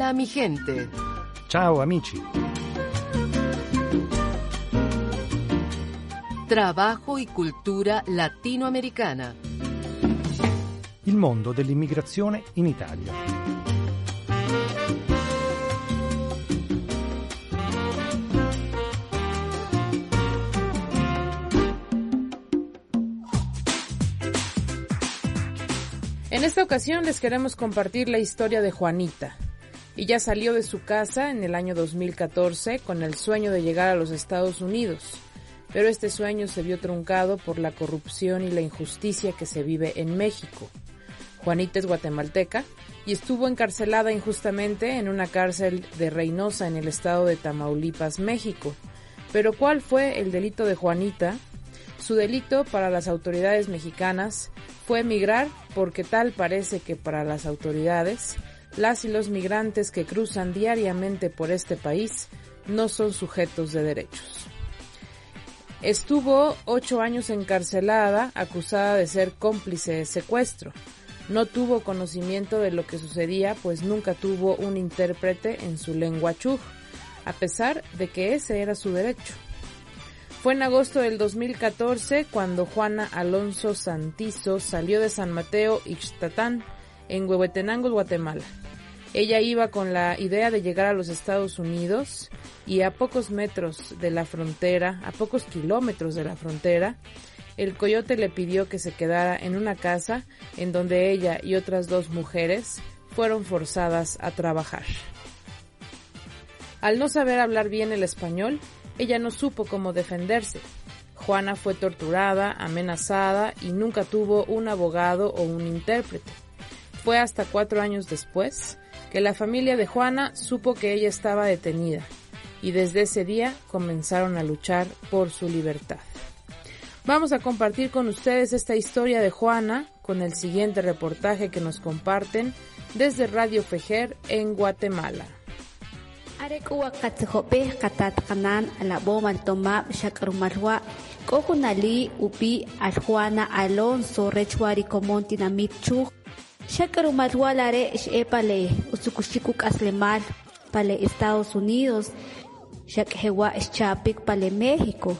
Hola mi gente. Ciao amici. Trabajo y cultura latinoamericana. Il mondo dell'immigrazione in Italia. En esta ocasión les queremos compartir la historia de Juanita. Ella salió de su casa en el año 2014 con el sueño de llegar a los Estados Unidos, pero este sueño se vio truncado por la corrupción y la injusticia que se vive en México. Juanita es guatemalteca y estuvo encarcelada injustamente en una cárcel de Reynosa en el estado de Tamaulipas, México. Pero ¿cuál fue el delito de Juanita? Su delito para las autoridades mexicanas fue emigrar porque tal parece que para las autoridades, las y los migrantes que cruzan diariamente por este país no son sujetos de derechos. Estuvo ocho años encarcelada acusada de ser cómplice de secuestro. No tuvo conocimiento de lo que sucedía pues nunca tuvo un intérprete en su lengua chuj, a pesar de que ese era su derecho. Fue en agosto del 2014 cuando Juana Alonso Santizo salió de San Mateo Ixtatán, en Huehuetenango, Guatemala. Ella iba con la idea de llegar a los Estados Unidos y a pocos metros de la frontera, a pocos kilómetros de la frontera, el coyote le pidió que se quedara en una casa en donde ella y otras dos mujeres fueron forzadas a trabajar. Al no saber hablar bien el español, ella no supo cómo defenderse. Juana fue torturada, amenazada y nunca tuvo un abogado o un intérprete. Fue hasta cuatro años después que la familia de Juana supo que ella estaba detenida y desde ese día comenzaron a luchar por su libertad. Vamos a compartir con ustedes esta historia de Juana con el siguiente reportaje que nos comparten desde Radio Fejer en Guatemala. Chuk shakrumarwa lare shepale usukushiku aslemal pale Estados Unidos. Shakhewa chapik pale México.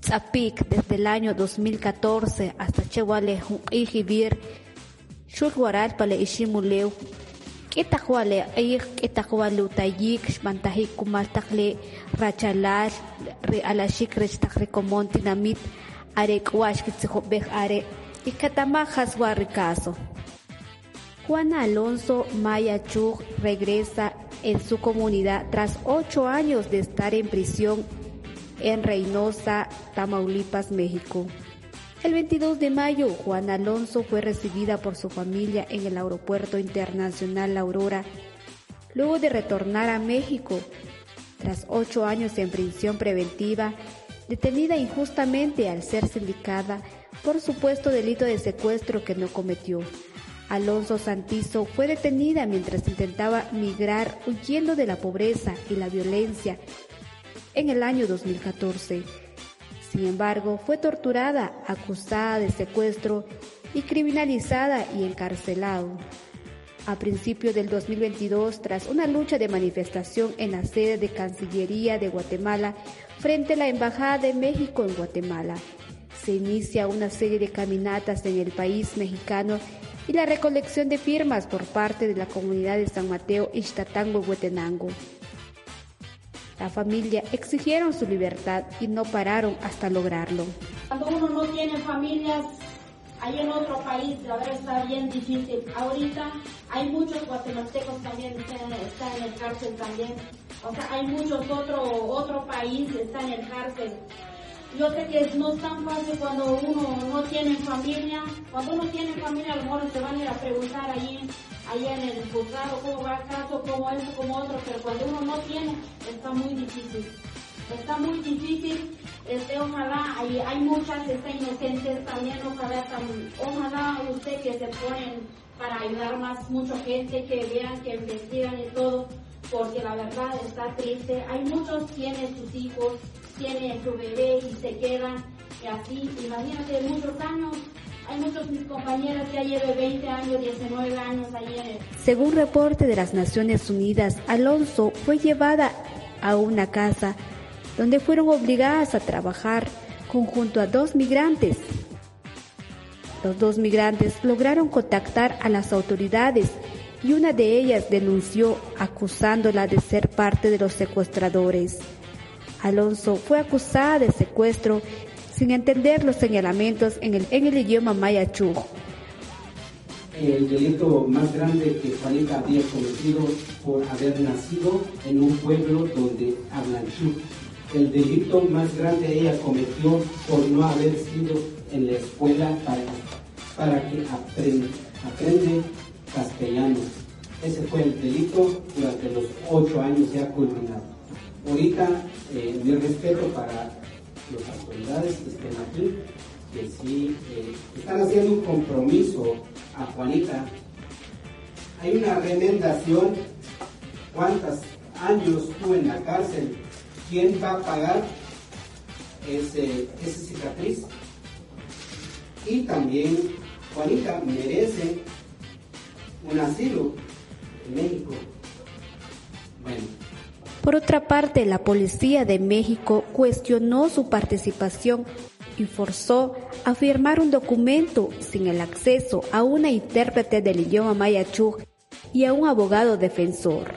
Tzapik desde el año 2014 hasta Chewale Ijibir. Shulwaral pale Ishimuleu kitakwale ayik kitakwale utayik shmantahik kumaltakle rachalal re alashik rechtakre komonti namit are. Kwash kitzihobej are ikatama haswa ricaso Juan Alonso Maya Chug regresa en su comunidad tras ocho años de estar en prisión en Reynosa, Tamaulipas, México. El 22 de mayo, Juan Alonso fue recibida por su familia en el Aeropuerto Internacional Aurora, luego de retornar a México. Tras ocho años en prisión preventiva, detenida injustamente al ser sindicada por supuesto delito de secuestro que no cometió. Alonso Santizo fue detenida mientras intentaba migrar huyendo de la pobreza y la violencia en el año 2014. Sin embargo, fue torturada, acusada de secuestro y criminalizada y encarcelado. A principios del 2022, tras una lucha de manifestación en la sede de Cancillería de Guatemala frente a la Embajada de México en Guatemala, se inicia una serie de caminatas en el país mexicano y la recolección de firmas por parte de la comunidad de San Mateo Ixtatango, Huetenango. La familia exigieron su libertad y no pararon hasta lograrlo. Cuando uno no tiene familias, ahí en otro país, la verdad está bien difícil. Ahorita hay muchos guatemaltecos también están, están en el cárcel también. O sea, hay muchos otro, otro país está en el cárcel. Yo sé que no es tan fácil cuando uno no tiene familia. Cuando uno tiene familia, a lo mejor se van a ir a preguntar allí allá en el juzgado, cómo va el caso, cómo esto, cómo otro, pero cuando uno no tiene, está muy difícil. Está muy difícil, este, ojalá, hay, hay muchas está inocentes también, ojalá, también, ojalá usted que se ponen para ayudar más, mucha gente, que vean, que investigan y todo, porque la verdad está triste. Hay muchos tienen sus hijos, tienen su bebé y se quedan y así, imagínate, muchos años Hay muchos mis compañeros que ya llevan 20 años, 19 años el... Según reporte de las Naciones Unidas, Alonso fue llevada a una casa donde fueron obligadas a trabajar conjunto a dos migrantes. Los dos migrantes lograron contactar a las autoridades y una de ellas denunció acusándola de ser parte de los secuestradores. Alonso fue acusada de secuestro sin entender los señalamientos en el, en el idioma maya chu. El delito más grande que Juanita había cometido por haber nacido en un pueblo donde hablan chu. El delito más grande ella cometió por no haber sido en la escuela para, para que aprenda, aprende castellano. Ese fue el delito durante los ocho años ya culminado. Ahorita, eh, mi respeto para las autoridades que estén aquí, que sí eh, están haciendo un compromiso a Juanita. Hay una remendación, cuántos años estuvo en la cárcel, quién va a pagar ese, esa cicatriz. Y también Juanita merece un asilo en México. Bueno. Por otra parte, la Policía de México cuestionó su participación y forzó a firmar un documento sin el acceso a una intérprete del idioma maya Chug y a un abogado defensor.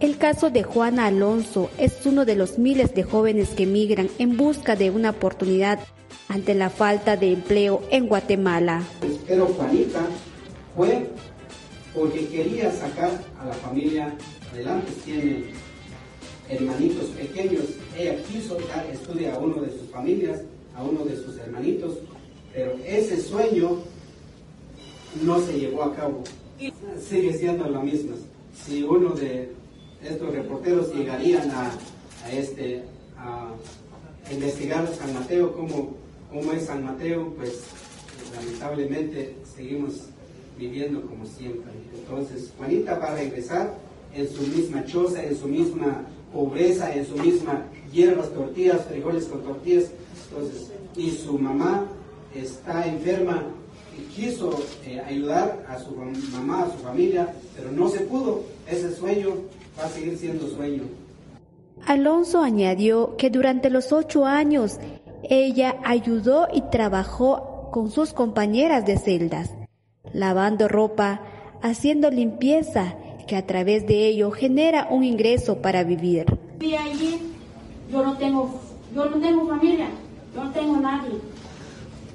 El caso de Juana Alonso es uno de los miles de jóvenes que migran en busca de una oportunidad ante la falta de empleo en Guatemala. Pero Juanita fue porque quería sacar a la familia adelante. Tiene hermanitos pequeños. Ella quiso dar estudio a uno de sus familias, a uno de sus hermanitos, pero ese sueño no se llevó a cabo. Sigue siendo la misma. Si uno de estos reporteros llegarían a, a este, a investigar a San Mateo, cómo, cómo es San Mateo, pues lamentablemente seguimos viviendo como siempre. Entonces, Juanita va a regresar en su misma choza, en su misma pobreza, en su misma hierbas, tortillas, frijoles con tortillas. Entonces, y su mamá está enferma y quiso eh, ayudar a su mamá, a su familia, pero no se pudo. Ese sueño va a seguir siendo sueño. Alonso añadió que durante los ocho años ella ayudó y trabajó con sus compañeras de celdas, lavando ropa, haciendo limpieza, que a través de ello genera un ingreso para vivir. Y allí yo no tengo, yo no tengo familia, yo no tengo nadie.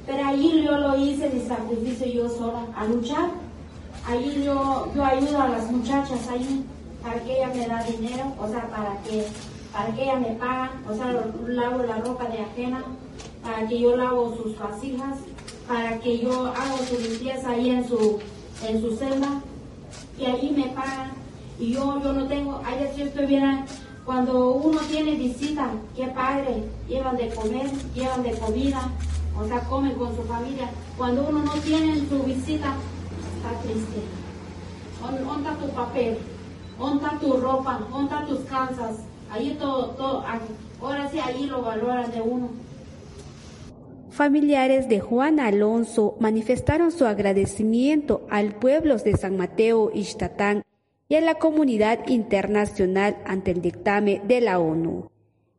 Pero allí yo lo hice de sacrificio yo sola, a luchar. Allí yo, yo ayudo a las muchachas allí para que ella me da dinero, o sea, para que, para que ella me paga, o sea, lavo la ropa de ajena, para que yo lavo sus vasijas, para que yo hago su limpieza ahí en su, en su celda, y allí me pagan, y yo, yo no tengo, ayer si estuviera, cuando uno tiene visita, qué padre, llevan de comer, llevan de comida, o sea, comen con su familia. Cuando uno no tiene su visita, está triste. ¿Dónde está tu papel? ¿Dónde está tu ropa? ¿Dónde están tus casas? Ahí todo, todo, ahora sí, ahí lo valoran de uno. Familiares de Juan Alonso manifestaron su agradecimiento al pueblo de San Mateo Ixtatán y a la comunidad internacional ante el dictamen de la ONU,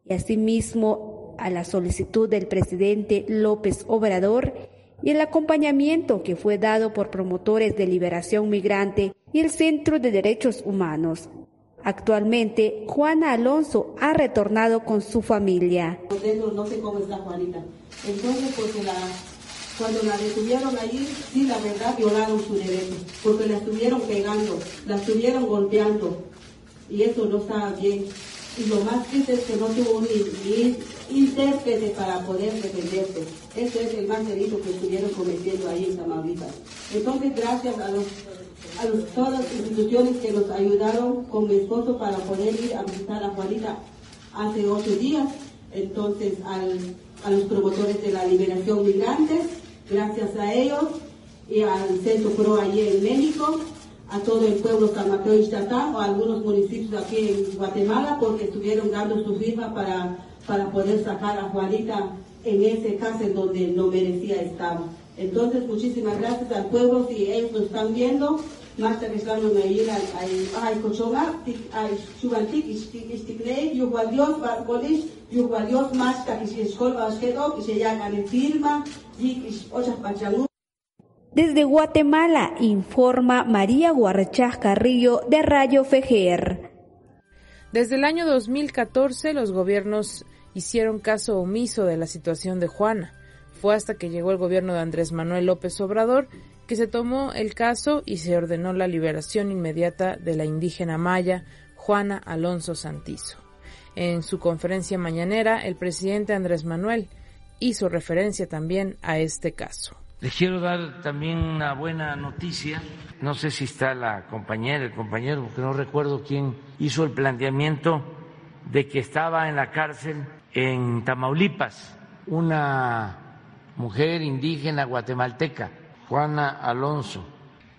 y asimismo a la solicitud del presidente López Obrador y el acompañamiento que fue dado por promotores de liberación migrante y el Centro de Derechos Humanos. Actualmente, Juana Alonso ha retornado con su familia. No sé cómo está Juanita. Entonces, porque la, cuando la detuvieron allí, sí, la verdad, violaron su derecho, porque la estuvieron pegando, la estuvieron golpeando, y eso no estaba bien. Y lo más triste es que no tuvo un intérprete para poder defenderse. Ese es el más delito que estuvieron cometiendo ahí en Tamaulipas. Entonces, gracias a los a los, todas las instituciones que nos ayudaron con mi esposo para poder ir a visitar a Juanita hace ocho días. Entonces, al, a los promotores de la liberación migrantes, gracias a ellos, y al Centro Pro allí en México, a todo el pueblo San Mateo y Chatá, o a algunos municipios aquí en Guatemala, porque estuvieron dando su firma para, para poder sacar a Juanita en ese caso donde no merecía estar. Entonces, muchísimas gracias al pueblo si ellos lo están viendo. Más que están en ahí, hay cochonga, hay chubantik, istikle, yuhua Dios, barcolis, yuhua Dios más que si escolva asquedo, que se llama en firma, y ochas pachangu. Desde Guatemala informa María Guarchás Carrillo de Rayo Fejer. Desde el año 2014 los gobiernos hicieron caso omiso de la situación de Juana. Fue hasta que llegó el gobierno de Andrés Manuel López Obrador que se tomó el caso y se ordenó la liberación inmediata de la indígena maya Juana Alonso Santizo. En su conferencia mañanera, el presidente Andrés Manuel hizo referencia también a este caso. Les quiero dar también una buena noticia. No sé si está la compañera, el compañero, porque no recuerdo quién hizo el planteamiento de que estaba en la cárcel en Tamaulipas una mujer indígena guatemalteca Juana Alonso.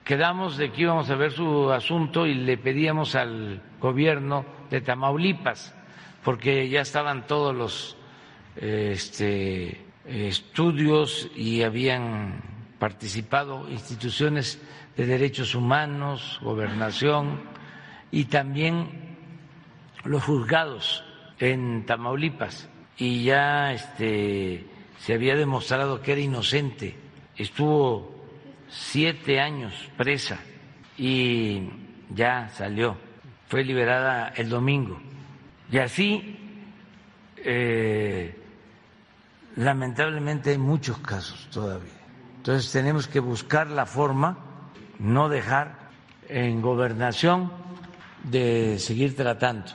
Quedamos de que íbamos a ver su asunto y le pedíamos al gobierno de Tamaulipas, porque ya estaban todos los este, estudios y habían participado instituciones de derechos humanos, gobernación y también los juzgados en Tamaulipas y ya este, se había demostrado que era inocente. Estuvo siete años presa y ya salió, fue liberada el domingo. Y así, eh, lamentablemente hay muchos casos todavía. Entonces tenemos que buscar la forma, no dejar en gobernación de seguir tratando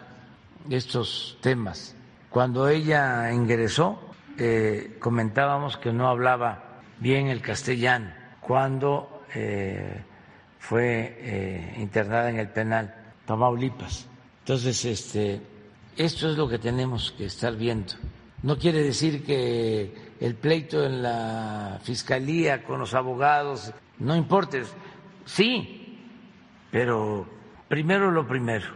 estos temas. Cuando ella ingresó, eh, comentábamos que no hablaba bien el castellano cuando eh, fue eh, internada en el penal Tamaulipas. Entonces, este, esto es lo que tenemos que estar viendo. No quiere decir que el pleito en la fiscalía con los abogados no importe. Sí, pero primero lo primero.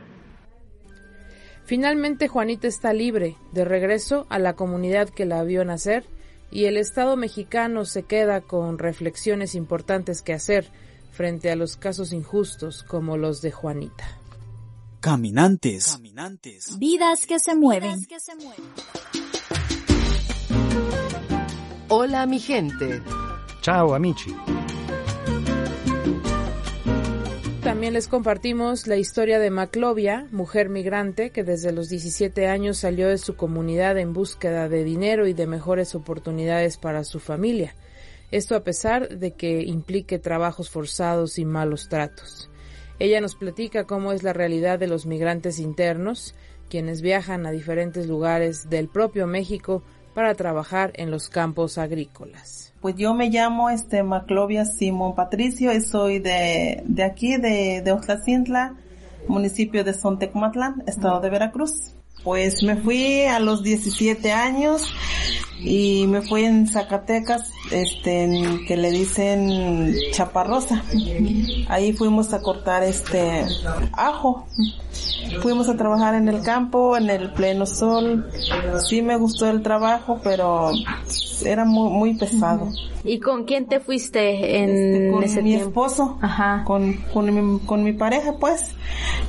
Finalmente, Juanita está libre, de regreso a la comunidad que la vio nacer y el Estado mexicano se queda con reflexiones importantes que hacer frente a los casos injustos como los de Juanita. Caminantes. Vidas que se mueven. Hola mi gente. Ciao amici. También les compartimos la historia de Maclovia, mujer migrante que desde los 17 años salió de su comunidad en búsqueda de dinero y de mejores oportunidades para su familia. Esto a pesar de que implique trabajos forzados y malos tratos. Ella nos platica cómo es la realidad de los migrantes internos, quienes viajan a diferentes lugares del propio México para trabajar en los campos agrícolas. Pues yo me llamo este Maclovia Simón Patricio y soy de, de aquí, de, de Oxlacintla, municipio de Sontecmatlán, estado de Veracruz. Pues me fui a los 17 años y me fui en Zacatecas, este, que le dicen Chaparrosa. Ahí fuimos a cortar este ajo. Fuimos a trabajar en el campo, en el pleno sol. Sí me gustó el trabajo, pero era muy, muy pesado. ¿Y con quién te fuiste en este, con ese mi tiempo? esposo, Ajá. con, con, mi, con mi pareja pues,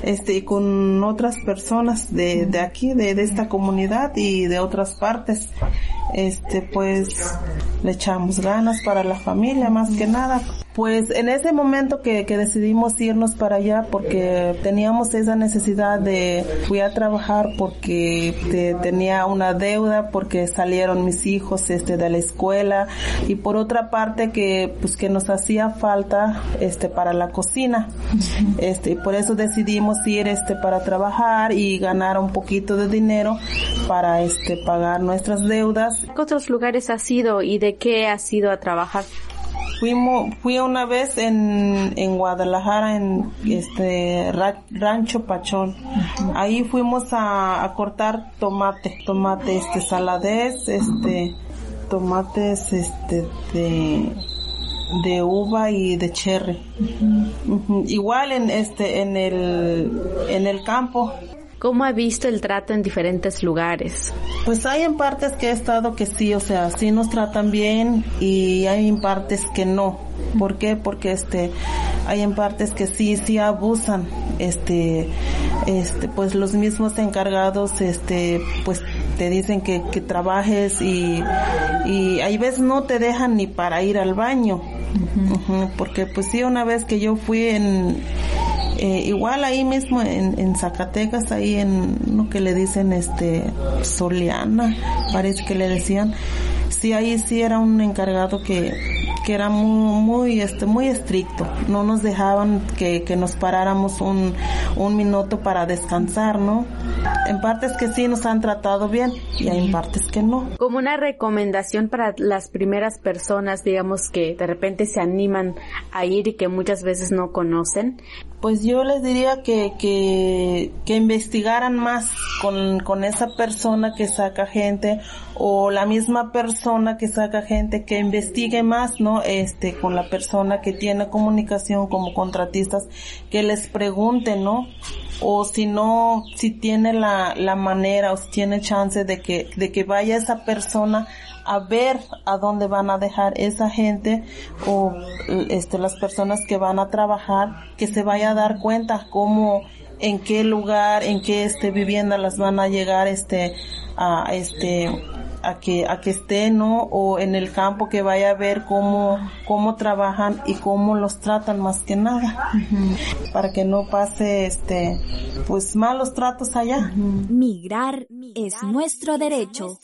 este, y con otras personas de, de aquí, de, de esta comunidad y de otras partes. Este, pues, le echamos ganas para la familia más que nada. Pues en ese momento que, que decidimos irnos para allá porque teníamos esa necesidad de, fui a trabajar porque te- tenía una deuda porque salieron mis hijos este de la escuela y por otra parte que pues que nos hacía falta este para la cocina. Este, y por eso decidimos ir este para trabajar y ganar un poquito de dinero para este pagar nuestras deudas ¿Qué otros lugares has ido y de qué has ido a trabajar? Fuimos, fui una vez en, en Guadalajara, en este ra- Rancho Pachón. Ahí fuimos a, a cortar tomate, tomate este saladez, este, tomates este de, de uva y de cherry. Igual en este, en el, en el campo. ¿Cómo ha visto el trato en diferentes lugares? Pues hay en partes que he estado que sí, o sea, sí nos tratan bien y hay en partes que no. ¿Por qué? Porque este, hay en partes que sí, sí abusan, este, este, pues los mismos encargados, este, pues te dicen que, que trabajes y, y hay veces no te dejan ni para ir al baño. Porque pues sí, una vez que yo fui en, eh, igual ahí mismo en, en Zacatecas, ahí en lo que le dicen este Soliana, parece que le decían, sí ahí sí era un encargado que, que era muy, muy, este, muy estricto. No nos dejaban que, que nos paráramos un, un minuto para descansar, ¿no? En partes que sí nos han tratado bien y hay en partes que no. Como una recomendación para las primeras personas, digamos, que de repente se animan a ir y que muchas veces no conocen. Pues yo les diría que, que, que investigaran más con, con esa persona que saca gente o la misma persona que saca gente que investigue más, ¿no? Este, con la persona que tiene comunicación como contratistas, que les pregunten, ¿no? O si no, si tiene la, la manera o si tiene chance de que, de que vaya esa persona a ver a dónde van a dejar esa gente o este las personas que van a trabajar que se vaya a dar cuenta cómo en qué lugar en qué este vivienda las van a llegar este a este a que a que esté no o en el campo que vaya a ver cómo cómo trabajan y cómo los tratan más que nada. Para que no pase este pues malos tratos allá. Migrar es nuestro derecho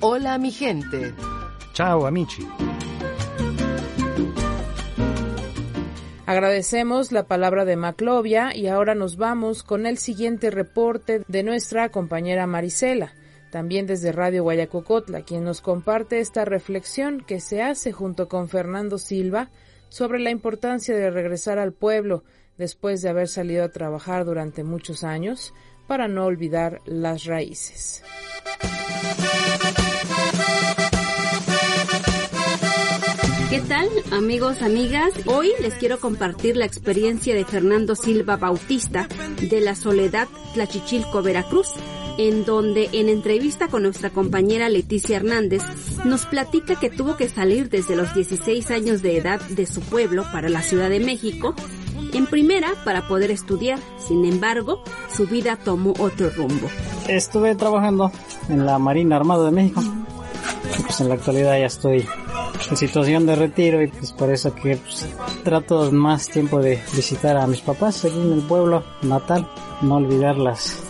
Hola mi gente. Ciao amici. Agradecemos la palabra de Maclovia y ahora nos vamos con el siguiente reporte de nuestra compañera Marisela, también desde Radio Guayacocotla, quien nos comparte esta reflexión que se hace junto con Fernando Silva sobre la importancia de regresar al pueblo después de haber salido a trabajar durante muchos años para no olvidar las raíces. ¿Qué tal, amigos, amigas? Hoy les quiero compartir la experiencia de Fernando Silva Bautista de la Soledad Tlachichilco, Veracruz, en donde en entrevista con nuestra compañera Leticia Hernández nos platica que tuvo que salir desde los 16 años de edad de su pueblo para la Ciudad de México, en primera para poder estudiar, sin embargo, su vida tomó otro rumbo. Estuve trabajando en la Marina Armada de México. Pues en la actualidad ya estoy en situación de retiro y pues por eso que pues, trato más tiempo de visitar a mis papás aquí en el pueblo natal, no olvidar las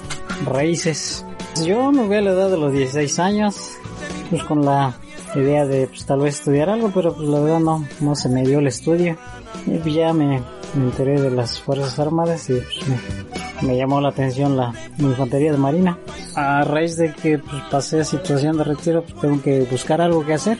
raíces. Yo me voy a la edad de los 16 años, pues con la idea de pues tal vez estudiar algo, pero pues la verdad no, no se me dio el estudio. Y pues ya me, me enteré de las Fuerzas Armadas y pues, me, me, llamó la atención la infantería de marina. A raíz de que pues, pasé a situación de retiro, pues tengo que buscar algo que hacer.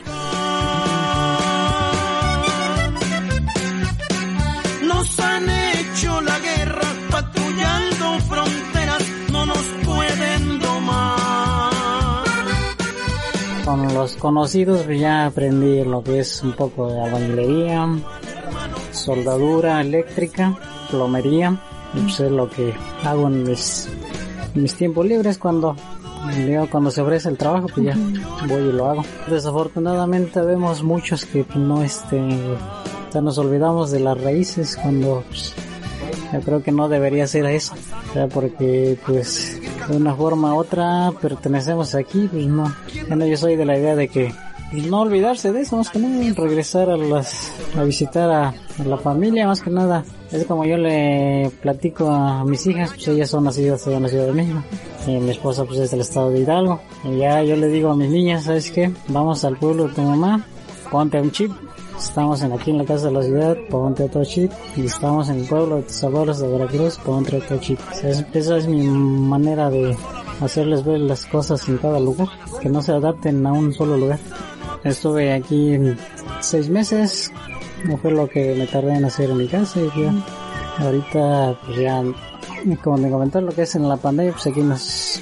Los conocidos pues, ya aprendí lo que es un poco de albañilería, soldadura eléctrica, plomería, y pues es lo que hago en mis, en mis tiempos libres cuando cuando se ofrece el trabajo pues ya voy y lo hago. Desafortunadamente vemos muchos que no este nos olvidamos de las raíces cuando pues, yo creo que no debería ser eso, porque pues de una forma u otra pertenecemos aquí, pues no. Bueno, yo soy de la idea de que pues, no olvidarse de eso, más que nada, regresar a las, a visitar a, la familia, más que nada. Es como yo le platico a mis hijas, pues ellas son nacidas en la Ciudad de México. Y mi esposa pues es del estado de Hidalgo. Y ya yo le digo a mis niñas, ¿sabes qué? Vamos al pueblo de tu mamá, ponte un chip. Estamos en, aquí en la casa de la ciudad, ponte otro chip. Y estamos en el pueblo de tus abuelos de Veracruz, ponte sea, esa es mi manera de hacerles ver las cosas en cada lugar, que no se adapten a un solo lugar. Estuve aquí seis meses, no fue lo que me tardé en hacer en mi casa y ya, ahorita pues ya, como te comenté lo que es en la pandemia, pues aquí nos,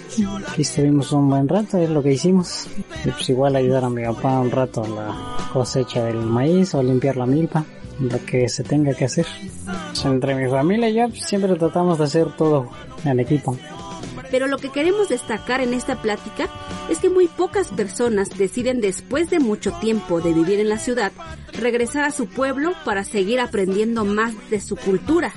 aquí estuvimos un buen rato, es lo que hicimos, y pues igual ayudar a mi papá un rato en la cosecha del maíz o limpiar la milpa, lo que se tenga que hacer. Entre mi familia y yo pues, siempre tratamos de hacer todo en equipo. Pero lo que queremos destacar en esta plática es que muy pocas personas deciden después de mucho tiempo de vivir en la ciudad regresar a su pueblo para seguir aprendiendo más de su cultura.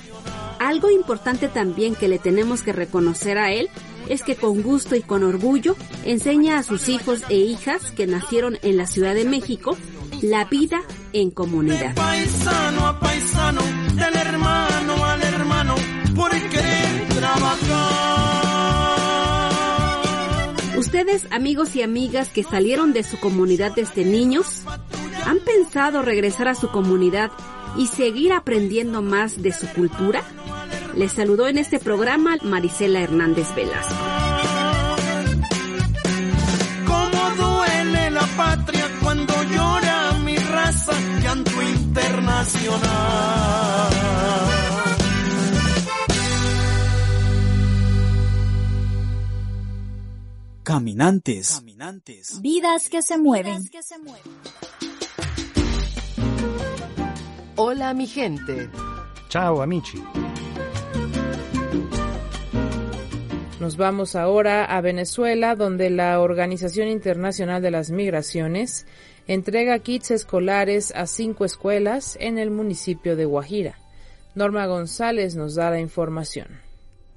Algo importante también que le tenemos que reconocer a él es que con gusto y con orgullo enseña a sus hijos e hijas que nacieron en la Ciudad de México la vida en comunidad. Paisano a paisano, del hermano al hermano, por querer trabajar. Ustedes, amigos y amigas que salieron de su comunidad desde niños, ¿han pensado regresar a su comunidad y seguir aprendiendo más de su cultura? Les saludó en este programa Marisela Hernández Velasco. Cómo duele la patria cuando llora mi raza, llanto internacional. Caminantes. Vidas que se mueven. Hola mi gente. Ciao amici. Nos vamos ahora a Venezuela, donde la Organización Internacional de las Migraciones entrega kits escolares a cinco escuelas en el municipio de Guajira. Norma González nos da la información.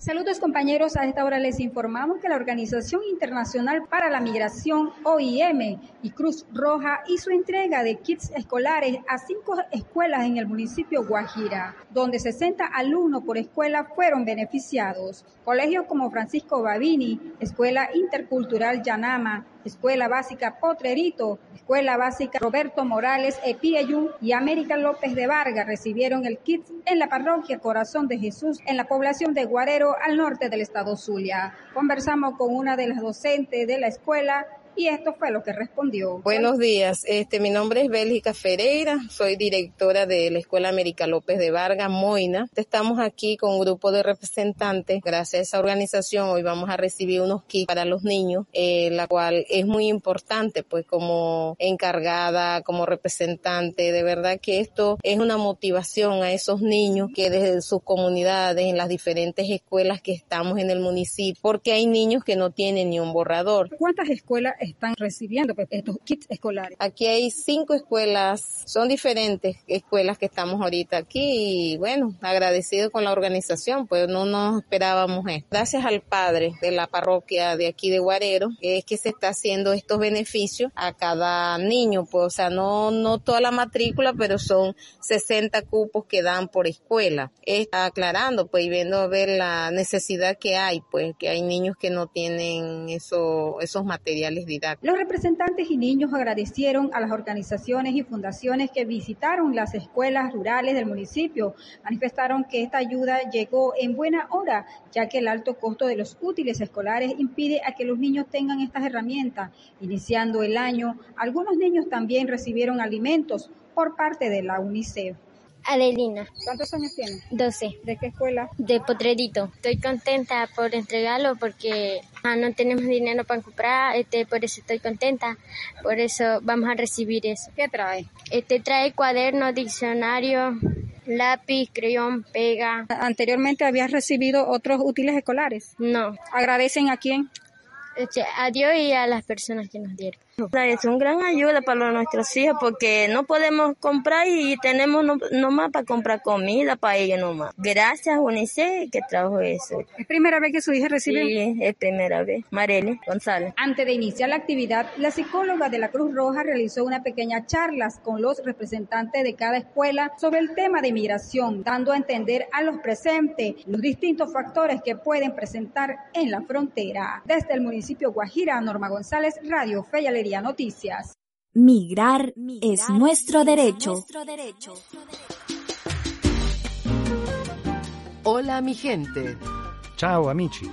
Saludos compañeros, a esta hora les informamos que la Organización Internacional para la Migración, OIM, y Cruz Roja hizo entrega de kits escolares a cinco escuelas en el municipio Guajira, donde 60 alumnos por escuela fueron beneficiados. Colegios como Francisco Babini, Escuela Intercultural Yanama, Escuela Básica Potrerito, Escuela Básica Roberto Morales Epiayú y América López de Vargas recibieron el kit en la parroquia Corazón de Jesús en la población de Guarero al norte del estado Zulia. Conversamos con una de las docentes de la escuela y esto fue lo que respondió. Buenos días, este, mi nombre es Bélgica Ferreira, soy directora de la Escuela América López de Vargas, Moina. Estamos aquí con un grupo de representantes. Gracias a esa organización hoy vamos a recibir unos kits para los niños, eh, la cual es muy importante, pues como encargada, como representante, de verdad que esto es una motivación a esos niños que desde sus comunidades, en las diferentes escuelas que estamos en el municipio, porque hay niños que no tienen ni un borrador. ¿Cuántas escuelas están recibiendo pues, estos kits escolares? Aquí hay cinco escuelas, son diferentes escuelas que estamos ahorita aquí y bueno, agradecido con la organización, pues no nos esperábamos esto. Gracias al padre de la parroquia de aquí de Guarero, es que se está haciendo estos beneficios a cada niño, pues o sea, no, no toda la matrícula, pero son 60 cupos que dan por escuela. Está aclarando, pues, y viendo a ver la necesidad que hay, pues, que hay niños que no tienen eso, esos materiales Los representantes y niños agradecieron a las organizaciones y fundaciones que visitaron las escuelas rurales del municipio. Manifestaron que esta ayuda llegó en buena hora, ya que el alto costo de los útiles escolares impide a que los niños tengan estas herramientas. Iniciando el año, algunos niños también recibieron alimentos por parte de la UNICEF. Adelina. ¿Cuántos años tienes? 12. ¿De qué escuela? De Potrerito. Estoy contenta por entregarlo porque ah, no tenemos dinero para comprar, este, por eso estoy contenta. Por eso vamos a recibir eso. ¿Qué trae? Este trae cuaderno, diccionario, lápiz, creyón, pega. ¿Anteriormente habías recibido otros útiles escolares? No. ¿Agradecen a quién? Este, a Dios y a las personas que nos dieron. Es una gran ayuda para nuestros hijos porque no podemos comprar y tenemos no, nomás para comprar comida para ellos nomás. Gracias UNICEF que trajo eso. ¿Es primera vez que su hija recibe? Sí, es primera vez. Marely González. Antes de iniciar la actividad, la psicóloga de la Cruz Roja realizó una pequeña charla con los representantes de cada escuela sobre el tema de migración, dando a entender a los presentes los distintos factores que pueden presentar en la frontera. Desde el municipio Guajira, Norma González, Radio Fe y Noticias. Migrar es nuestro derecho. Hola mi gente. Ciao amici.